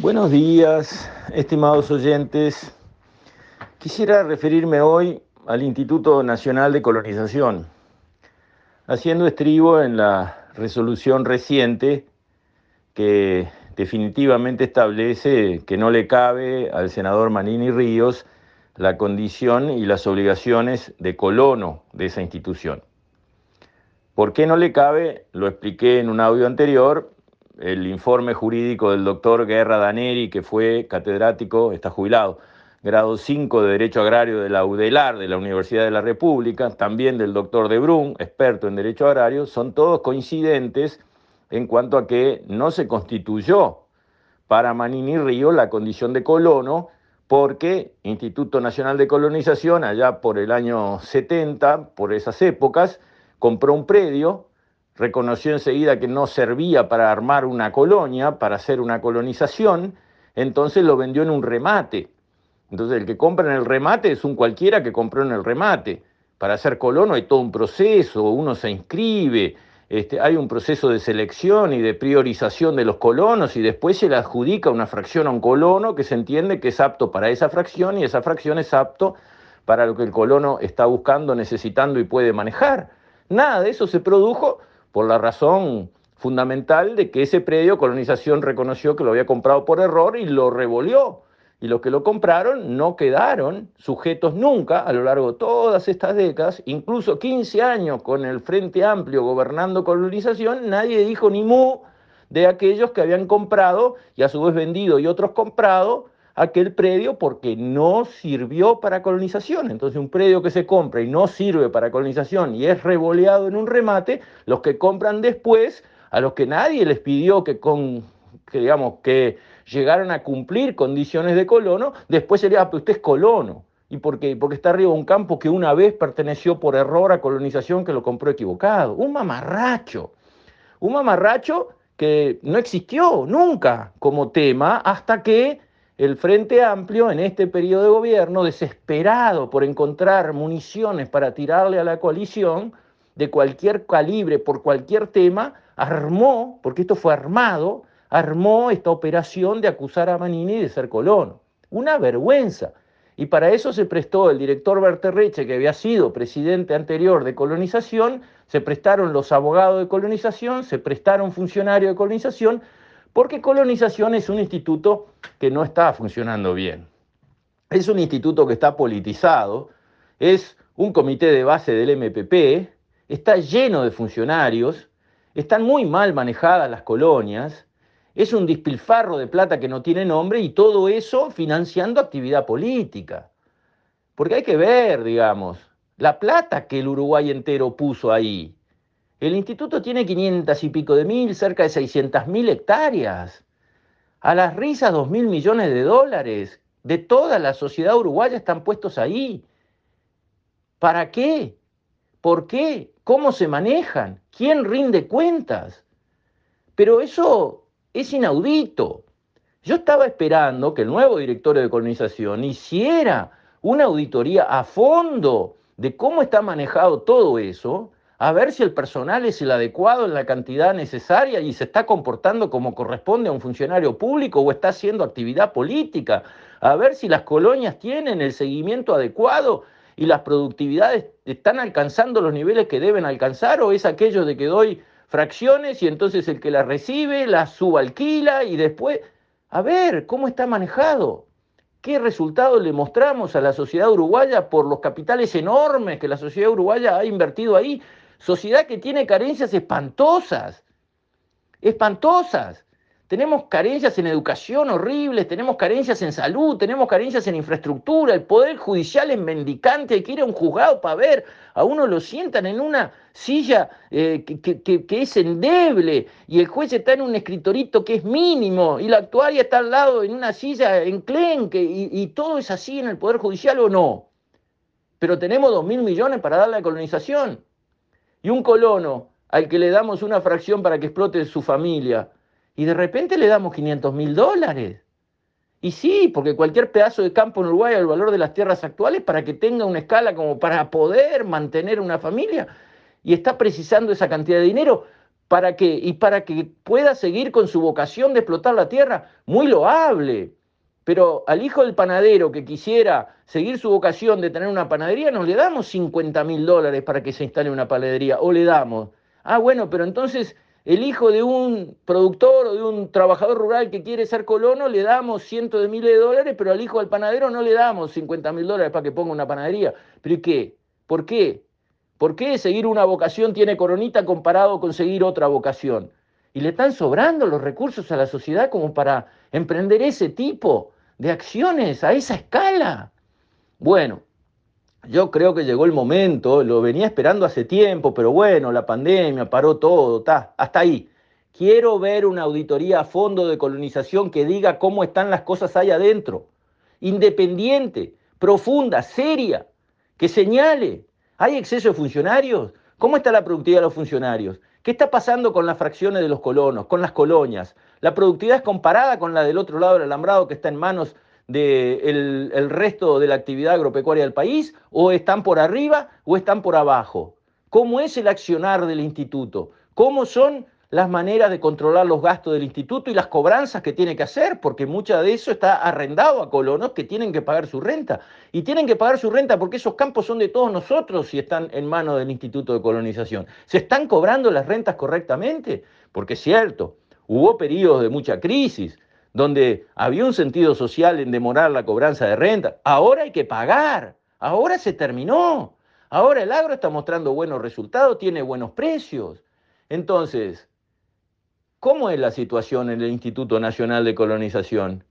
Buenos días, estimados oyentes. Quisiera referirme hoy al Instituto Nacional de Colonización, haciendo estribo en la resolución reciente que definitivamente establece que no le cabe al senador Manini Ríos la condición y las obligaciones de colono de esa institución. ¿Por qué no le cabe? Lo expliqué en un audio anterior el informe jurídico del doctor Guerra Daneri, que fue catedrático, está jubilado, grado 5 de Derecho Agrario de la UDELAR, de la Universidad de la República, también del doctor De Brun, experto en Derecho Agrario, son todos coincidentes en cuanto a que no se constituyó para Manini Río la condición de colono, porque Instituto Nacional de Colonización, allá por el año 70, por esas épocas, compró un predio reconoció enseguida que no servía para armar una colonia, para hacer una colonización, entonces lo vendió en un remate. Entonces el que compra en el remate es un cualquiera que compró en el remate. Para ser colono hay todo un proceso, uno se inscribe, este, hay un proceso de selección y de priorización de los colonos y después se le adjudica una fracción a un colono que se entiende que es apto para esa fracción y esa fracción es apto para lo que el colono está buscando, necesitando y puede manejar. Nada de eso se produjo por la razón fundamental de que ese predio colonización reconoció que lo había comprado por error y lo revolvió. Y los que lo compraron no quedaron sujetos nunca a lo largo de todas estas décadas, incluso 15 años con el Frente Amplio gobernando colonización, nadie dijo ni mu de aquellos que habían comprado y a su vez vendido y otros comprado aquel predio porque no sirvió para colonización. Entonces un predio que se compra y no sirve para colonización y es revoleado en un remate, los que compran después, a los que nadie les pidió que, con, digamos, que llegaran a cumplir condiciones de colono, después sería, ah, usted es colono. ¿Y por qué? Porque está arriba un campo que una vez perteneció por error a colonización que lo compró equivocado. Un mamarracho. Un mamarracho que no existió nunca como tema hasta que el Frente Amplio en este periodo de gobierno, desesperado por encontrar municiones para tirarle a la coalición de cualquier calibre, por cualquier tema, armó, porque esto fue armado, armó esta operación de acusar a Manini de ser colono. Una vergüenza. Y para eso se prestó el director Berterreche, que había sido presidente anterior de colonización, se prestaron los abogados de colonización, se prestaron funcionarios de colonización porque colonización es un instituto que no está funcionando bien. Es un instituto que está politizado, es un comité de base del MPP, está lleno de funcionarios, están muy mal manejadas las colonias, es un despilfarro de plata que no tiene nombre y todo eso financiando actividad política. Porque hay que ver, digamos, la plata que el Uruguay entero puso ahí. El instituto tiene 500 y pico de mil, cerca de 600 mil hectáreas. A las risas, 2 mil millones de dólares de toda la sociedad uruguaya están puestos ahí. ¿Para qué? ¿Por qué? ¿Cómo se manejan? ¿Quién rinde cuentas? Pero eso es inaudito. Yo estaba esperando que el nuevo directorio de colonización hiciera una auditoría a fondo de cómo está manejado todo eso a ver si el personal es el adecuado en la cantidad necesaria y se está comportando como corresponde a un funcionario público o está haciendo actividad política, a ver si las colonias tienen el seguimiento adecuado y las productividades están alcanzando los niveles que deben alcanzar o es aquello de que doy fracciones y entonces el que las recibe las subalquila y después, a ver, ¿cómo está manejado? ¿Qué resultado le mostramos a la sociedad uruguaya por los capitales enormes que la sociedad uruguaya ha invertido ahí? Sociedad que tiene carencias espantosas, espantosas. Tenemos carencias en educación horribles, tenemos carencias en salud, tenemos carencias en infraestructura, el poder judicial es mendicante, hay que ir a un juzgado para ver, a uno lo sientan en una silla eh, que, es endeble y el juez está en un escritorito que es mínimo y la actuaria está al lado en una silla enclenque y, y todo es así en el poder judicial o no. Pero tenemos dos mil millones para dar la colonización y un colono al que le damos una fracción para que explote su familia, y de repente le damos 500 mil dólares. Y sí, porque cualquier pedazo de campo en Uruguay el valor de las tierras actuales para que tenga una escala como para poder mantener una familia, y está precisando esa cantidad de dinero ¿Para qué? Y para que pueda seguir con su vocación de explotar la tierra, muy loable. Pero al hijo del panadero que quisiera seguir su vocación de tener una panadería, no le damos 50 mil dólares para que se instale una panadería, o le damos. Ah, bueno, pero entonces el hijo de un productor o de un trabajador rural que quiere ser colono, le damos cientos de miles de dólares, pero al hijo del panadero no le damos 50 mil dólares para que ponga una panadería. ¿Pero y qué? ¿Por qué? ¿Por qué seguir una vocación tiene coronita comparado con seguir otra vocación? Y le están sobrando los recursos a la sociedad como para emprender ese tipo de acciones a esa escala. Bueno, yo creo que llegó el momento, lo venía esperando hace tiempo, pero bueno, la pandemia paró todo, está, hasta ahí. Quiero ver una auditoría a fondo de colonización que diga cómo están las cosas ahí adentro, independiente, profunda, seria, que señale, ¿hay exceso de funcionarios? ¿Cómo está la productividad de los funcionarios? ¿Qué está pasando con las fracciones de los colonos, con las colonias? ¿La productividad es comparada con la del otro lado del alambrado que está en manos del el resto de la actividad agropecuaria del país? ¿O están por arriba o están por abajo? ¿Cómo es el accionar del instituto? ¿Cómo son las maneras de controlar los gastos del instituto y las cobranzas que tiene que hacer, porque mucha de eso está arrendado a colonos que tienen que pagar su renta. Y tienen que pagar su renta porque esos campos son de todos nosotros si están en manos del Instituto de Colonización. ¿Se están cobrando las rentas correctamente? Porque es cierto, hubo periodos de mucha crisis donde había un sentido social en demorar la cobranza de renta. Ahora hay que pagar, ahora se terminó. Ahora el agro está mostrando buenos resultados, tiene buenos precios. Entonces, ¿Cómo es la situación en el Instituto Nacional de Colonización?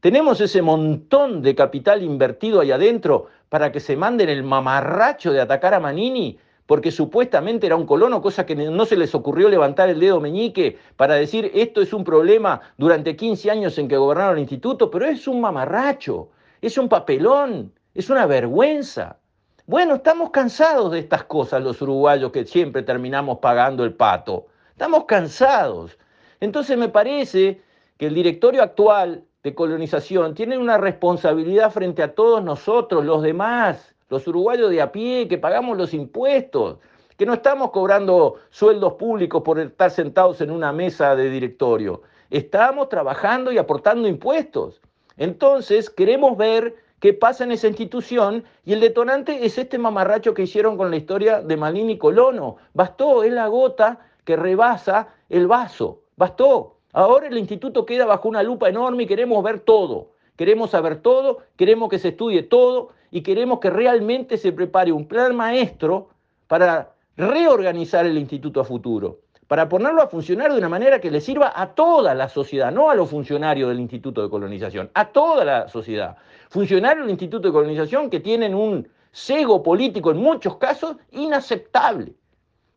¿Tenemos ese montón de capital invertido ahí adentro para que se manden el mamarracho de atacar a Manini? Porque supuestamente era un colono, cosa que no se les ocurrió levantar el dedo meñique para decir esto es un problema durante 15 años en que gobernaron el instituto, pero es un mamarracho, es un papelón, es una vergüenza. Bueno, estamos cansados de estas cosas los uruguayos que siempre terminamos pagando el pato. Estamos cansados. Entonces me parece que el directorio actual de colonización tiene una responsabilidad frente a todos nosotros, los demás, los uruguayos de a pie, que pagamos los impuestos, que no estamos cobrando sueldos públicos por estar sentados en una mesa de directorio. Estamos trabajando y aportando impuestos. Entonces queremos ver qué pasa en esa institución y el detonante es este mamarracho que hicieron con la historia de Malini Colono. Bastó, es la gota que rebasa el vaso. Bastó. Ahora el instituto queda bajo una lupa enorme y queremos ver todo. Queremos saber todo, queremos que se estudie todo y queremos que realmente se prepare un plan maestro para reorganizar el instituto a futuro, para ponerlo a funcionar de una manera que le sirva a toda la sociedad, no a los funcionarios del Instituto de Colonización, a toda la sociedad. Funcionarios del Instituto de Colonización que tienen un cego político en muchos casos inaceptable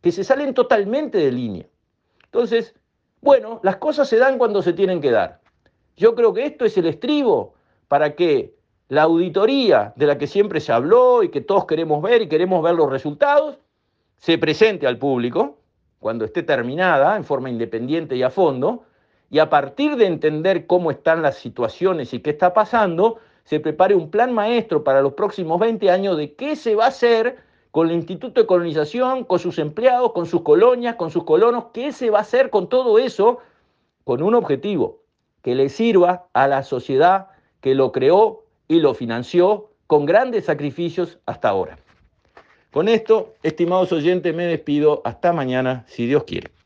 que se salen totalmente de línea. Entonces, bueno, las cosas se dan cuando se tienen que dar. Yo creo que esto es el estribo para que la auditoría de la que siempre se habló y que todos queremos ver y queremos ver los resultados, se presente al público cuando esté terminada en forma independiente y a fondo, y a partir de entender cómo están las situaciones y qué está pasando, se prepare un plan maestro para los próximos 20 años de qué se va a hacer con el Instituto de Colonización, con sus empleados, con sus colonias, con sus colonos. ¿Qué se va a hacer con todo eso? Con un objetivo, que le sirva a la sociedad que lo creó y lo financió con grandes sacrificios hasta ahora. Con esto, estimados oyentes, me despido. Hasta mañana, si Dios quiere.